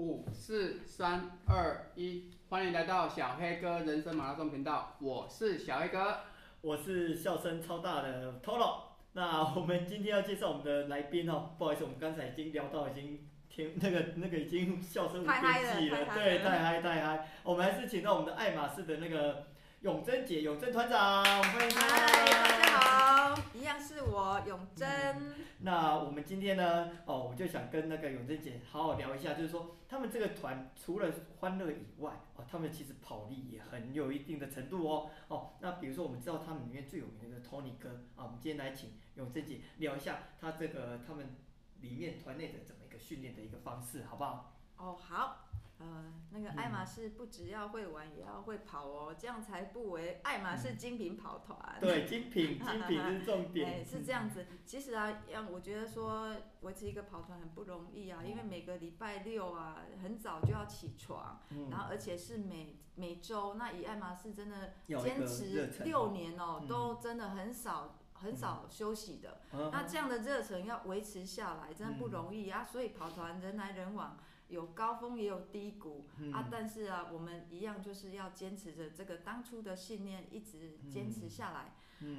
五、四、三、二、一，欢迎来到小黑哥人生马拉松频道。我是小黑哥，我是笑声超大的 Toro。那我们今天要介绍我们的来宾哦，不好意思，我们刚才已经聊到已经天 那个那个已经笑声无边际了，对，太嗨太嗨。我们还是请到我们的爱马仕的那个。永贞姐，永贞团长，欢迎嗨，大家好，一样是我永贞、嗯。那我们今天呢，哦，我就想跟那个永贞姐好好聊一下，就是说他们这个团除了欢乐以外，哦，他们其实跑力也很有一定的程度哦。哦，那比如说我们知道他们里面最有名的 Tony 哥，啊，我们今天来请永贞姐聊一下他这个他们里面团内的怎么一个训练的一个方式，好不好？哦，好。呃，那个爱马仕不只要会玩，嗯，也要会跑哦，这样才不为爱马仕精品跑团，嗯。对，精品，精品是重点。哎，是这样子。其实啊，让我觉得说维持一个跑团很不容易啊，因为每个礼拜六啊，很早就要起床，嗯，然后而且是每每周，那以爱马仕真的坚持六年哦，嗯，都真的很少很少休息的。嗯，那这样的热忱要维持下来，真的不容易啊。所以跑团人来人往。有高峰也有低谷，嗯、啊，但是啊，我们一样就是要坚持着这个当初的信念，一直坚持下来。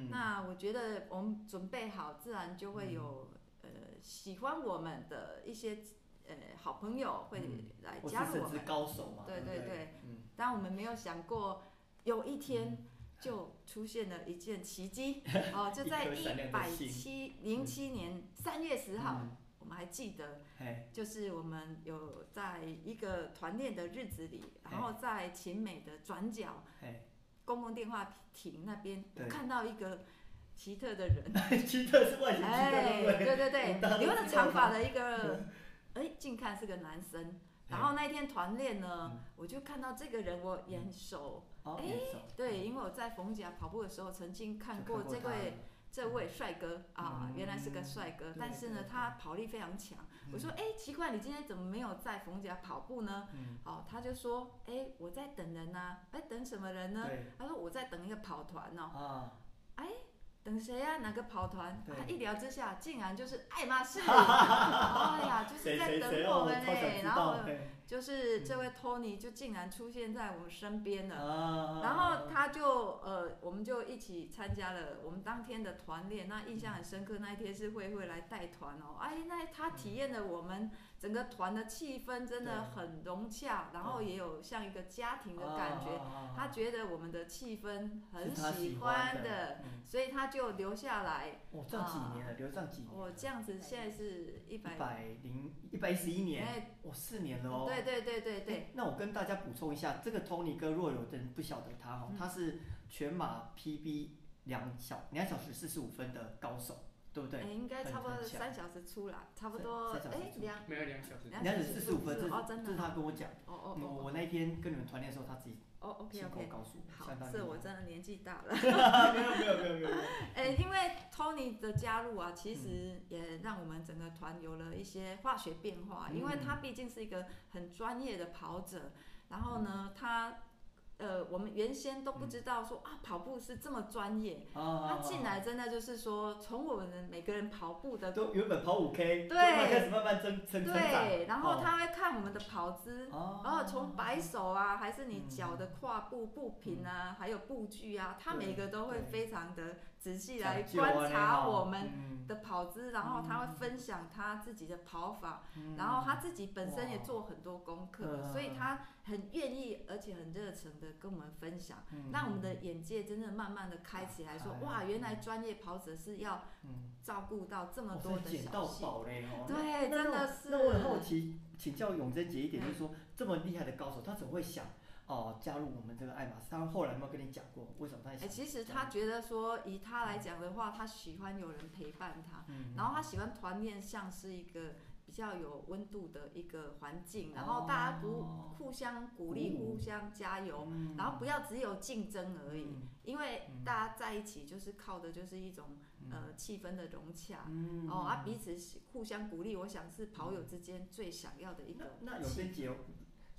那我觉得我们准备好，自然就会有、嗯、呃喜欢我们的一些呃好朋友会来加入我们。高手嘛。对对对。对嗯、但我们没有想过，有一天就出现了一件奇迹、嗯、哦，就在一百七零七年三月十号。嗯。我们还记得，就是我们有在一个团练的日子里，然后在秦美的转角，公共电话亭那边，看到一个奇特的人，奇特是外形奇特，哎，对对对，留着长发的一个，哎，近看是个男生。然后那天团练呢，我就看到这个人，我眼熟，哎，对，因为我在逢甲跑步的时候曾经看过这位。这位帅哥啊，原来是个帅哥，但是呢，他跑力非常强。我说，哎，奇怪，你今天怎么没有在逢甲跑步呢？哦，他就说，哎，我在等人呐。哎，等什么人呢？他说我在等一个跑团哦。哎。等谁呀、啊？哪个跑团？他一聊之下，竟然就是爱马仕。哎呀，就是在等我。然后就是这位托尼就竟然出现在我们身边了。然后他就呃，我们就一起参加了我们当天的团练。那印象很深刻，那一天是慧慧来带团哦。哎，那他体验了我们。整个团的气氛真的很融洽，然后也有像一个家庭的感觉。他觉得我们的气氛很喜欢的，所以他就留下来。哦，这几年了，留上几年。哦，这样子现在是一百。一百零一百一十一年。哎，哦，四年了哦。对对对对对。那我跟大家补充一下，这个 Tony 哥，若有人不晓得他哈，他是全马 PB 两小两小时四十五分的高手。对不对？哎，应该差不多三小时出来，差不多哎两没有两小时，两小时四十五分，这是哦真的，这是他跟我讲。哦哦我我那天跟你们团练的时候，他自己哦 OK OK 告诉我。好，是我真的年纪大了。没有没有没有没有。哎，因为 Tony 的加入啊，其实也让我们整个团有了一些化学变化，因为他毕竟是一个很专业的跑者，然后呢，他。呃，我们原先都不知道说、嗯、啊，跑步是这么专业。他进来真的就是说，从我们每个人跑步的都原本跑五 K，对，开始慢慢增增对，然后他会看我们的跑姿，哦、然后从摆手啊，还是你脚的跨步步频啊，嗯、还有步距啊，他每个都会非常的仔细来观察我们的跑姿，然后他会分享他自己的跑法，嗯、然后他自己本身也做很多功课，嗯、所以他。很愿意，而且很热诚的跟我们分享，让、嗯、我们的眼界真的慢慢的开起来说，哇，原来专业跑者是要照顾到这么多的小细。节。对，真的是。那我很好奇，请教永贞姐一点，就是说、嗯、这么厉害的高手，他怎么会想哦加入我们这个爱马仕？他后来有没有跟你讲过，为什么他想？哎，其实他觉得说，以他来讲的话，他喜欢有人陪伴他，嗯、然后他喜欢团练，像是一个。比较有温度的一个环境，然后大家不互相鼓励、互相加油，然后不要只有竞争而已，因为大家在一起就是靠的就是一种呃气氛的融洽，哦啊彼此互相鼓励，我想是跑友之间最想要的一个。那永贞姐，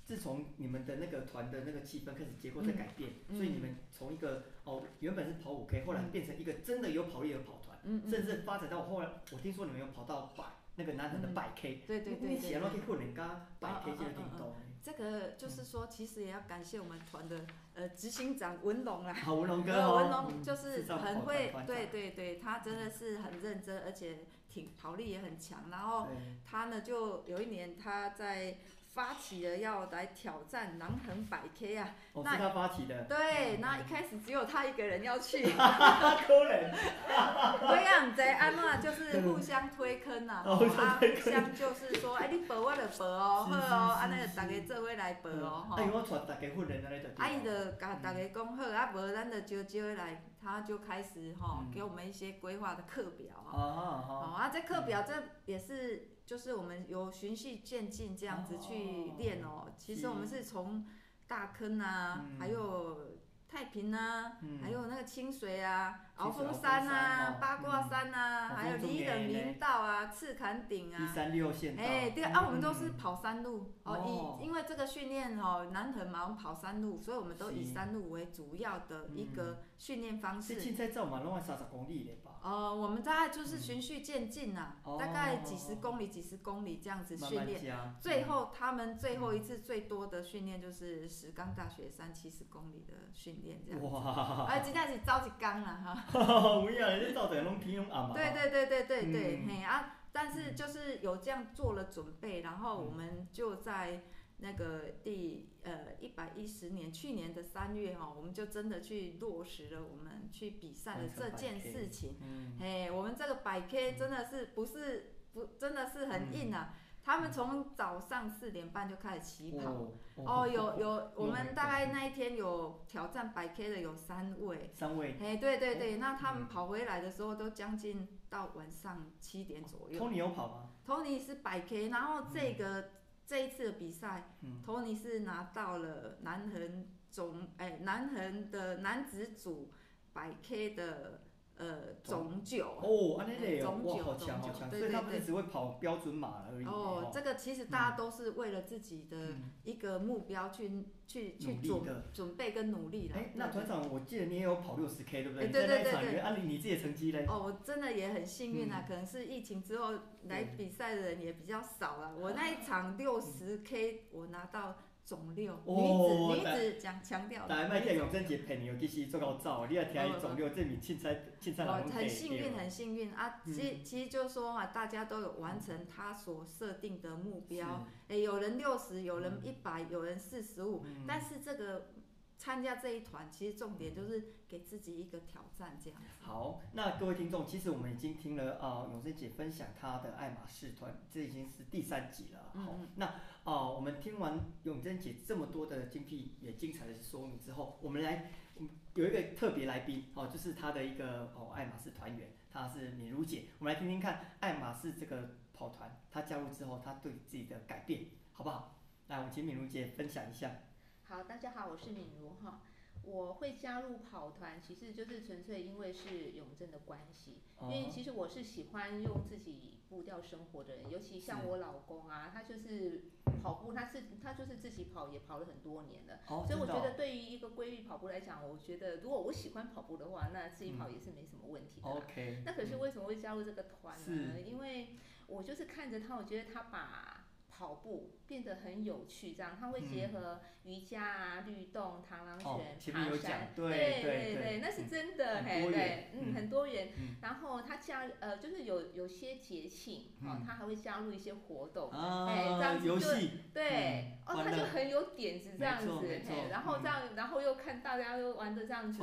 自从你们的那个团的那个气氛开始结构在改变，所以你们从一个哦原本是跑五 K，后来变成一个真的有跑力的跑团，甚至发展到后来，我听说你们有跑到百。那个南横的百 K，对对对，你写了可以混人家百 K 这个运动。这个就是说，其实也要感谢我们团的呃执行长文龙啦。好，文龙哥文龙就是很会，对对对，他真的是很认真，而且挺跑力也很强。然后他呢，就有一年他在。发起了要来挑战南横百 K 啊！哦，那是他发起的。对，那一开始只有他一个人要去。可能。对呀，唔知安怎就是互相推坑呐，啊，互相就是说，哎，你报我就报哦，好哦，安尼就大家做伙来报哦，吼。哎，我带大家训练安尼就。啊，伊就甲大家讲好，啊，无咱就招招来，他就开始吼，给我们一些规划的课表啊。哦哦。啊，这课表这也是。就是我们有循序渐进这样子去练哦，其实我们是从大坑啊，还有太平啊，还有那个清水啊。鳌峰山啊，八卦山啊，还有离冷林道啊，赤坎顶啊。一三六线。哎，对啊，我们都是跑山路哦，以因为这个训练哦，南横嘛，我们跑山路，所以我们都以山路为主要的一个训练方式。嘛，拢要三十公里嘞吧？呃，我们大概就是循序渐进呐，大概几十公里、几十公里这样子训练。最后他们最后一次最多的训练就是石冈大学三七十公里的训练这样子。哇！哎，今天是着一天了哈。对对对对对对，嘿、嗯、啊！但是就是有这样做了准备，然后我们就在那个第呃一百一十年去年的三月哈，我们就真的去落实了我们去比赛的这件事情。嗯，嘿，我们这个百 K 真的是不是不真的是很硬啊。嗯他们从早上四点半就开始起跑，哦，有有，我们大概那一天有挑战百 K 的有三位，三位，哎，对对对，那他们跑回来的时候都将近到晚上七点左右。Tony 有跑吗？Tony 是百 K，然后这个这一次的比赛，Tony 是拿到了南横总，哎，南横的男子组百 K 的。呃，总九哦，安尼嘞哦，哇，好强好强，所以他不是只会跑标准马而已。哦，这个其实大家都是为了自己的一个目标去去去准准备跟努力的。哎，那团长，我记得你也有跑六十 K，对不对？对对对对。安利你自己的成绩嘞？哦，我真的也很幸运啊，可能是疫情之后来比赛的人也比较少了。我那一场六十 K，我拿到。总六，女子女子讲强调。但系麦听永贞姐陪你，其实做够早，你要听伊肿瘤，证明凊彩凊彩人很幸运，很幸运啊！其其实就是说嘛，大家都有完成他所设定的目标。哎，有人六十，有人一百，有人四十五，但是这个。参加这一团，其实重点就是给自己一个挑战，这样。好，那各位听众，其实我们已经听了啊、呃，永贞姐分享她的爱马仕团，这已经是第三集了。好，嗯、那啊、呃，我们听完永贞姐这么多的精辟也精彩的说明之后，我们来有一个特别来宾哦，就是她的一个哦爱马仕团员，她是敏如姐，我们来听听看爱马仕这个跑团，她加入之后，她对自己的改变，好不好？来，我们请敏如姐分享一下。好，大家好，我是敏如哈。我会加入跑团，其实就是纯粹因为是永正的关系。因为其实我是喜欢用自己步调生活的人，尤其像我老公啊，他就是跑步，他是他就是自己跑，也跑了很多年了。所以我觉得对于一个规律跑步来讲，我觉得如果我喜欢跑步的话，那自己跑也是没什么问题的。OK。那可是为什么会加入这个团呢？因为我就是看着他，我觉得他把。跑步变得很有趣，这样他会结合瑜伽啊、律动、螳螂拳、爬山，对对对，那是真的，嘿，对，嗯，很多元。然后他加呃，就是有有些节庆哦，他还会加入一些活动，哎，这样子就对，哦，他就很有点子这样子，嘿，然后这样，然后又看大家都玩的这样子，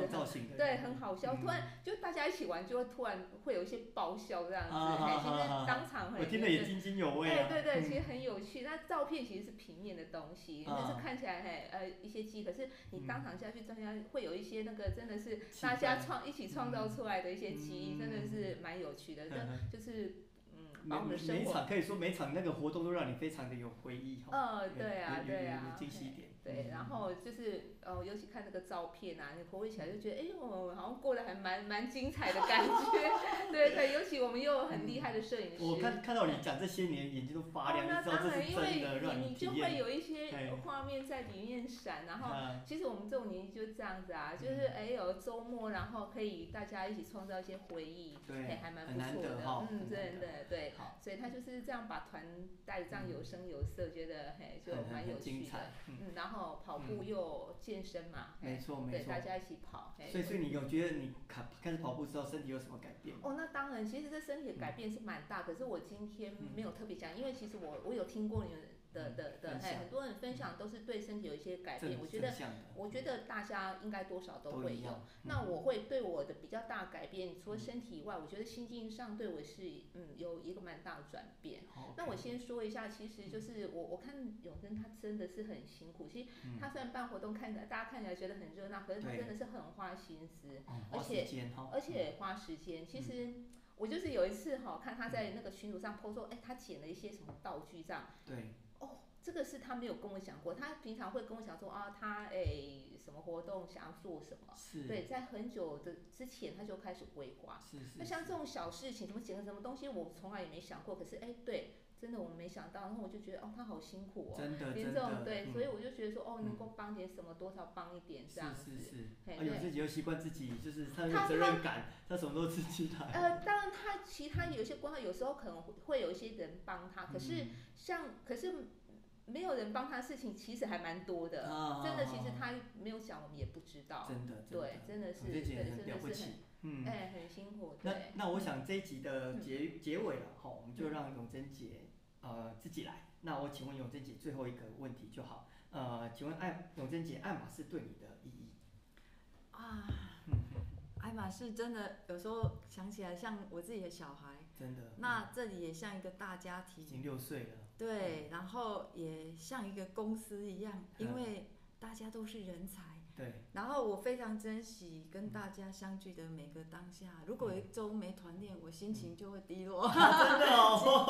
对，很好笑。突然就大家一起玩，就会突然会有一些爆笑这样子，嘿，其实当场很，我听得也津津有味，对对对，其实很有。去那照片其实是平面的东西，就是看起来嘿呃一些记忆，可是你当场下去，大家会有一些那个真的是大家创一起创造出来的一些记忆，真的是蛮有趣的。这就是嗯，把我们的生活每场可以说每场那个活动都让你非常的有回忆哈。呃，对啊，对啊，惊喜点。对，然后就是呃，尤其看那个照片啊，你回味起来就觉得，哎呦，好像过得还蛮蛮精彩的感觉。对对，尤其我们又有很厉害的摄影师。我看看到你讲这些年，眼睛都发亮，你知道这是真的，让你你就会有一些画面在里面闪。然后，其实我们这种年纪就是这样子啊，就是哎有周末，然后可以大家一起创造一些回忆，对，还蛮不错的。嗯，真的，对，所以他就是这样把团带这样有声有色，觉得嘿就蛮有趣的。嗯，然后跑步又健身嘛，没错没错，对，大家一起跑。所以所以你有觉得你开开始跑步之后身体有什么改变？哦，那当然，其实这身体的改变是蛮大，可是我今天没有特别讲，因为其实我我有听过你们。的的的，哎，很多人分享都是对身体有一些改变，我觉得，我觉得大家应该多少都会有。那我会对我的比较大改变，除了身体以外，我觉得心境上对我是嗯有一个蛮大的转变。那我先说一下，其实就是我我看永贞他真的是很辛苦，其实他虽然办活动看起来大家看起来觉得很热闹，可是他真的是很花心思，而且而且花时间。其实我就是有一次哈，看他在那个群组上 po 说，哎，他捡了一些什么道具这样。对。这个是他没有跟我讲过，他平常会跟我讲说啊，他诶什么活动想要做什么，是对，在很久的之前他就开始规划。是是。那像这种小事情，什么捡个什么东西，我从来也没想过。可是哎，对，真的我没想到，然后我就觉得哦，他好辛苦哦，真的连这种对，所以我就觉得说哦，能够帮点什么，多少帮一点这样子。是是是。哎，有自己又习惯自己，就是他有责任感，他什么都自己来。呃，当然他其他有些关系，有时候可能会有一些人帮他，可是像可是。没有人帮他的事情，其实还蛮多的。真的，其实他没有想，我们也不知道。真的，对，真的是，对，真的是很，嗯，哎，很辛苦。那那我想这一集的结结尾了，哈，我们就让永贞姐呃自己来。那我请问永贞姐最后一个问题就好。呃，请问爱永贞姐，爱马仕对你的意义？啊，爱马仕真的有时候想起来像我自己的小孩。真的。那这里也像一个大家庭。已经六岁了。对，然后也像一个公司一样，因为大家都是人才。对。然后我非常珍惜跟大家相聚的每个当下。如果一周没团练，我心情就会低落。真的哦，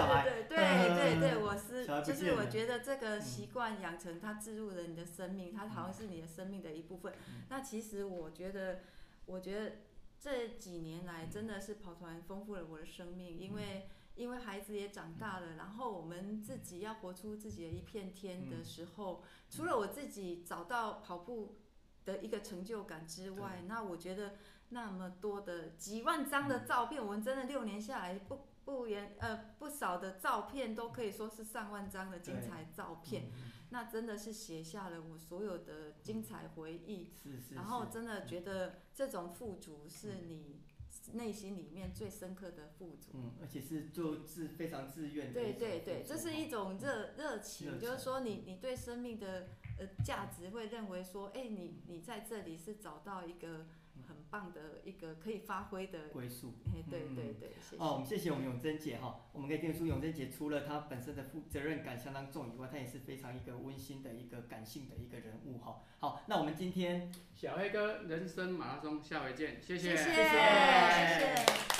小孩。对对对对，我是就是我觉得这个习惯养成，它植入了你的生命，它好像是你的生命的一部分。那其实我觉得，我觉得这几年来真的是跑团丰富了我的生命，因为。因为孩子也长大了，然后我们自己要活出自己的一片天的时候，除了我自己找到跑步的一个成就感之外，那我觉得那么多的几万张的照片，我们真的六年下来不不言呃不少的照片，都可以说是上万张的精彩照片，那真的是写下了我所有的精彩回忆。然后真的觉得这种富足是你。内心里面最深刻的富足，嗯，而且是做自非常自愿的。对对对，这是一种热热情，就是说你你对生命的呃价值会认为说，哎，你你在这里是找到一个很棒的一个可以发挥的归宿。哎，对对对，谢谢。哦，我们谢谢我们永贞姐哈，我们可以听出永贞姐除了她本身的负责任感相当重以外，她也是非常一个温馨的一个感性的一个人物哈。好，那我们今天。小黑哥人生马拉松，下回见，谢谢，谢谢，谢谢。